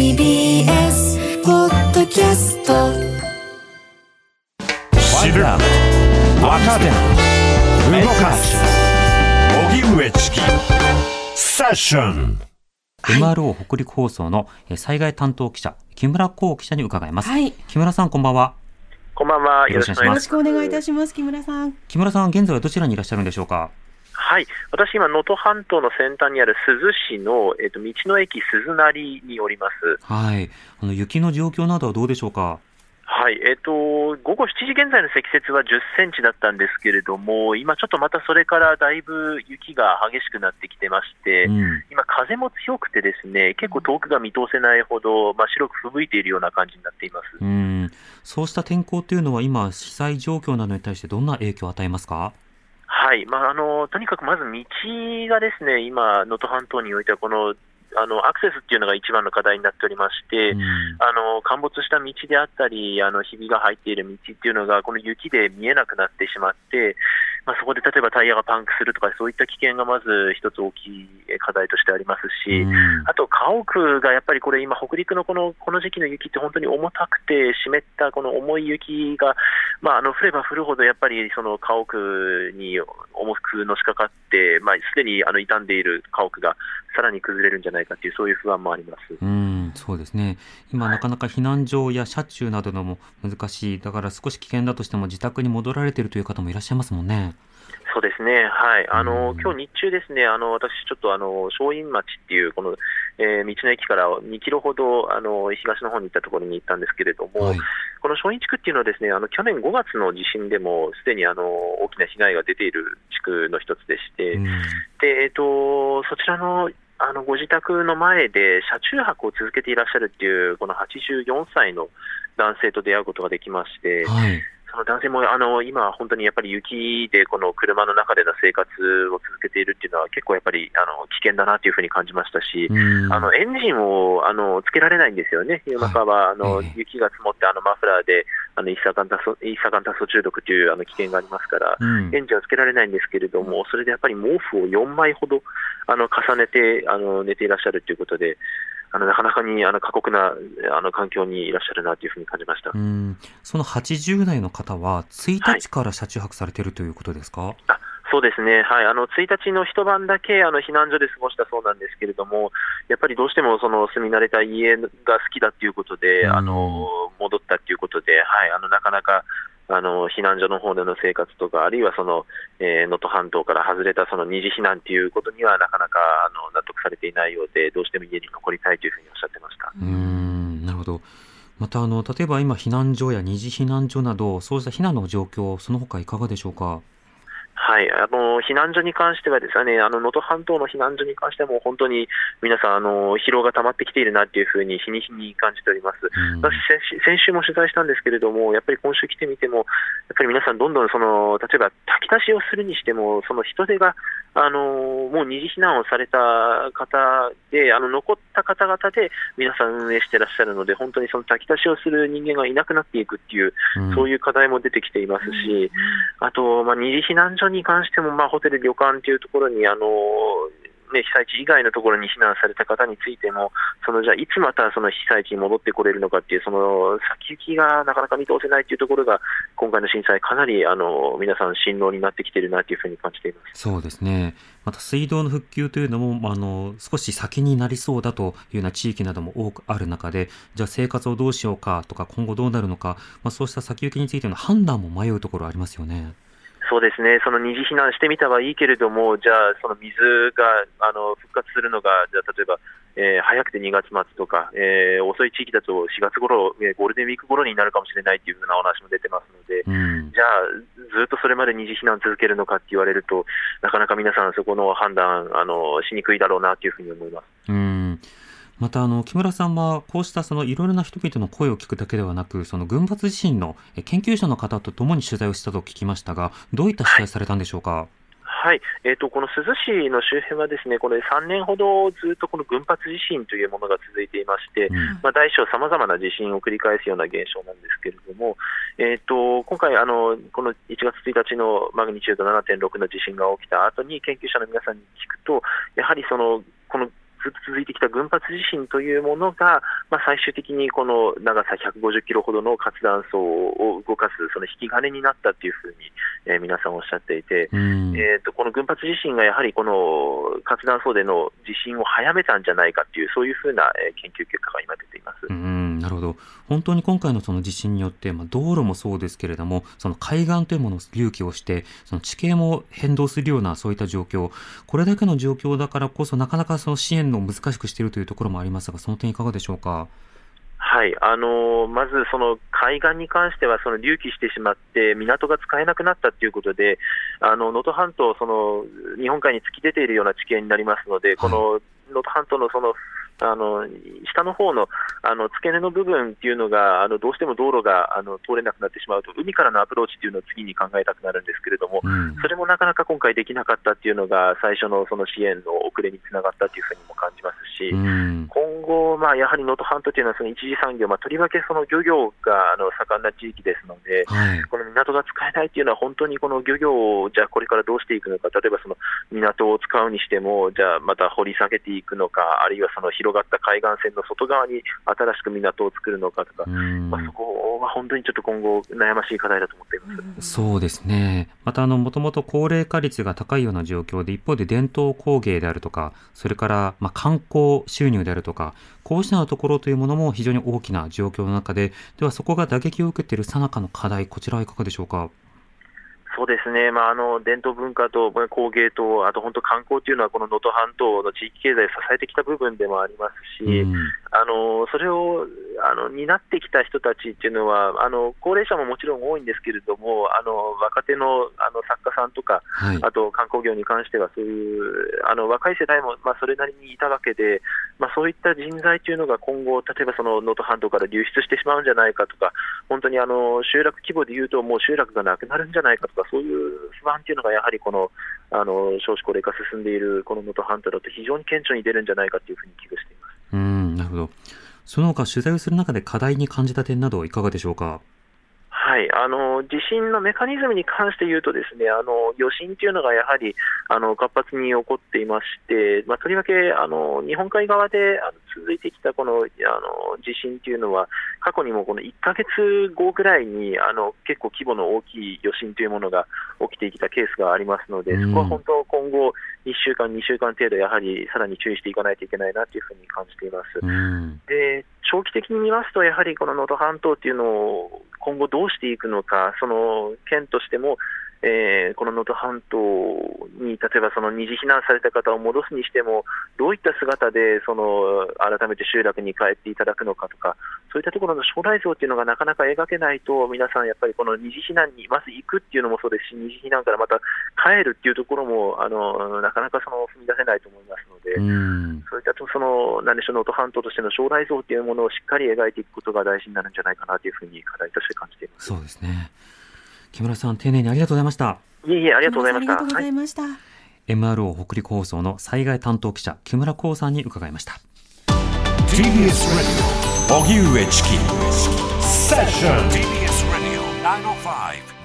TBS ポッドキャスト。知る若手動かす。荻上チキ。セッション。MRO 北陸放送のえー災害担当記者木村光記者に伺います、はい。木村さんこんばんは。こんばんは。よろしくお願いします。よろしくお願いいたします、木村さん。木村さんは現在はどちらにいらっしゃるんでしょうか？はい。私、今、能登半島の先端にある珠洲市の、えっ、と、道の駅鈴なりにおります。はいあの雪の状況などはどうでしょうか？はい。えっ、と、午後7時現在の積雪は10センチだったんですけれども、今ちょっとまたそれからだいぶ雪が激しくなってきてまして、うん今、風も強くてですね、結構遠くが見通せないほど、まあ、白く吹雪いているような感じになっています。うんそうした天候というのは今被災状況などに対してどんな影響を与えますか？はい、まあ、あのとにかくまず道がですね、今、能登半島においては、このあのアクセスっていうのが一番の課題になっておりまして、うん。あの陥没した道であったり、あのひびが入っている道っていうのが、この雪で見えなくなってしまって、まあ、そこで例えばタイヤがパンクするとか、そういった危険がまず一つ大きい課題としてありますし、うんあと家屋がやっぱりこれ、今、北陸のこのこの時期の雪って本当に重たくて、湿ったこの重い雪が、まあ、あの降れば降るほど、やっぱりその家屋に重くのしかかって、まあ、すでにあの傷んでいる家屋がさらに崩れるんじゃないかという、そういう不安もあります。うん、そうですね。今、なかなか避難所や車中などのも難しい。だから少し危険だとしても自宅に戻られているという方もいらっしゃいますもんね。そうですね、はい、あのうん今日日中ですね、あの私、ちょっとあの正院町っていう、この、えー道の駅から2キロほどあの東の方に行ったところに行ったんですけれども、はい。この正院地区っていうのはですね、あの去年5月の地震でもすでにあの大きな被害が出ている地区の一つでして、うんでえっとそちらのあのご自宅の前で車中泊を続けていらっしゃるっていう、この84歳の男性と出会うことができまして、はい。その男性もあの今、本当にやっぱり雪でこの車の中での生活を続けているっていうのは、結構やっぱりあの危険だなというふうに感じましたし、うん。あのエンジンをあのつけられないんですよね、夜中は、あのええ雪が積もってあのマフラーであの一酸化炭素一酸化炭素中毒というあの危険がありますから、うんエンジンはつけられないんですけれども、それでやっぱり毛布を4枚ほどあの重ねてあの寝ていらっしゃるということで、あのなかなかにあの過酷なあの環境にいらっしゃるなというふうに感じました。うん。その80代の方は、1日から車中泊されているということですか、そうですね、はい、あの1日の一晩だけあの避難所で過ごしたそうなんですけれども、やっぱりどうしてもその住み慣れた家が好きだということで、うん。あの戻ったということで、はい、あのなかなかあの避難所の方での生活とか、あるいはそのえー能登、半島から外れたその二次避難ということにはなかなかあの納得されていないようで、どうしても家に残りたいというふうにおっしゃってました。うん、なるほど。また、あの、例えば今、避難所や二次避難所など、そうした避難の状況、その他いかがでしょうか？はい、あの避難所に関してはですね、あの能登半島の避難所に関してはもう本当に皆さんあの疲労が溜まってきているなというふうに日に日に感じております。うん。私先週先週も取材したんですけれども、やっぱり今週来てみても、やっぱり皆さん、どんどんその例えば炊き出しをするにしても、その人手があのもう二次避難をされた方で、あの残った方々で皆さん運営してらっしゃるので、本当にその炊き出しをする人間がいなくなっていくっていう、うん。そういう課題も出てきていますし、あと、まあ、二次避難所に関しても、まあ、ホテル、旅館というところに、あのね、被災地以外のところに避難された方についても、そのじゃあいつまたその被災地に戻ってこれるのかっていう、その先行きがなかなか見通せないというところが、今回の震災、かなりあの皆さん、辛労になってきているなというふうに感じています。そうですね。また水道の復旧というのも、あの、少し先になりそうだというような地域なども多くある中で、じゃあ生活をどうしようかとか、今後どうなるのか、まあそうした先行きについての判断も迷うところありますよね。そうですね、その二次避難してみたはいいけれども、じゃあ、その水があの復活するのが、じゃあ例えば、えー早くて2月末とか、えー遅い地域だと4月頃、えーゴールデンウィーク頃になるかもしれないというふうなお話も出てますので、うん。じゃあ、ずっとそれまで二次避難続けるのかって言われると、なかなか皆さん、そこの判断あのしにくいだろうなというふうに思います。うん。また、あの、木村さんは、こうしたそのいろいろな人々の声を聞くだけではなく、その群発地震のえ研究者の方と共に取材をしたと聞きましたが、どういった取材されたんでしょうか？はい、えー、とこの珠洲市の周辺はですね、これ3年ほどずっとこの群発地震というものが続いていまして、うんまあ、大小さまざまな地震を繰り返すような現象なんですけれども、えー、と今回あの、この1月1日のマグニチュード7.6の地震が起きた後に研究者の皆さんに聞くと、やはりそのこのずっと続いてきた群発地震というものが、まあ、最終的にこの長さ150キロほどの活断層を動かすその引き金になったというふうに、えー、皆さんおっしゃっていて、えーと、この群発地震がやはりこの活断層での地震を早めたんじゃないかという、そういうふうな、えー、研究結果が今出ています。うんなるほど。本当に今回のその地震によって、まあ、道路もそうですけれども、その海岸というものを隆起をして、その地形も変動するようなそういった状況、これだけの状況だからこそ、なかなかその支援の難しくしているというところもありますが、その点いかがでしょうか？はい。あのまず、その海岸に関してはその隆起してしまって港が使えなくなったということで能登半島その日本海に突き出ているような地形になりますので、この能登半島のそのあの下の方のあの付け根の部分っていうのがあのどうしても道路があの通れなくなってしまうと海からのアプローチっていうのを次に考えたくなるんですけれども、うん、それもなかなか今回できなかったっていうのが最初のその支援の遅れにつながったというふうにも感じますし、うん、今後、まあ、やはり能登半島というのはその一次産業、まあ、とりわけその漁業があの盛んな地域ですので、はい、この港が使えないというのは本当にこの漁業をじゃあこれからどうしていくのか例えばその港を使うにしてもじゃあまた掘り下げていくのかあるいはその広がった海岸線の外側に新しく港を作るのかとか、まあ、そこは本当にちょっと今後、悩ましい課題だと思っています。そうですね、またもともと高齢化率が高いような状況で、一方で伝統工芸であるとか、それからまあ観光収入であるとか、こうしたところというものも非常に大きな状況の中で、ではそこが打撃を受けているさなかの課題、こちらはいかがでしょうか？そうですね、まあ、あの伝統文化と工芸と、あと本当、観光というのは、この能登半島の地域経済を支えてきた部分でもありますし、うん、あのそれをあの担ってきた人たちっていうのは、あの高齢者ももちろん多いんですけれども、あの若手のあの作家さんとか、はい、あと観光業に関しては、そういうあの若い世代も、まあ、それなりにいたわけで、まあ、そういった人材というのが今後、例えばその能登半島から流出してしまうんじゃないかとか、本当にあの集落規模でいうと、もう集落がなくなるんじゃないかとか、そういう不安というのがやはりこのあの少子高齢化進んでいるこの能登半島だと非常に顕著に出るんじゃないかというふうに危惧しています。うんなるほどその他取材をする中で課題に感じた点などいかがでしょうか？はい、あの地震のメカニズムに関して言うと、ですねあの余震というのがやはりあの活発に起こっていまして、まあ、とりわけあの日本海側であの続いてきたこのあの地震というのは、過去にもこの1か月後ぐらいにあの結構規模の大きい余震というものが起きてきたケースがありますので、そこは本当、今後、1週間、2週間程度、やはりさらに注意していかないといけないなというふうに感じています。で長期的に見ますと、やはりこの能登半島というのを今後どうしていくのか、その県としても、えー、この能登半島に例えばその二次避難された方を戻すにしても、どういった姿でその改めて集落に帰っていただくのかとか、そういったところの将来像というのがなかなか描けないと、皆さん、やっぱりこの二次避難にまず行くっていうのもそうですし、二次避難からまた帰るっていうところも、あのなかなかその踏み出せないと思いますので、そういったその、なんでしょう、能登半島としての将来像というものをしっかり描いていくことが大事になるんじゃないかなというふうに課題として感じています。そうですね木村さん、丁寧にありがとうございました。いえいえ、ありがとうございました。ありがとうございました。はい、MRO 北陸放送の災害担当記者、木村光さんに伺いました。TBS Radio 荻上チキセッション TBS Radio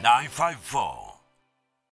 905-954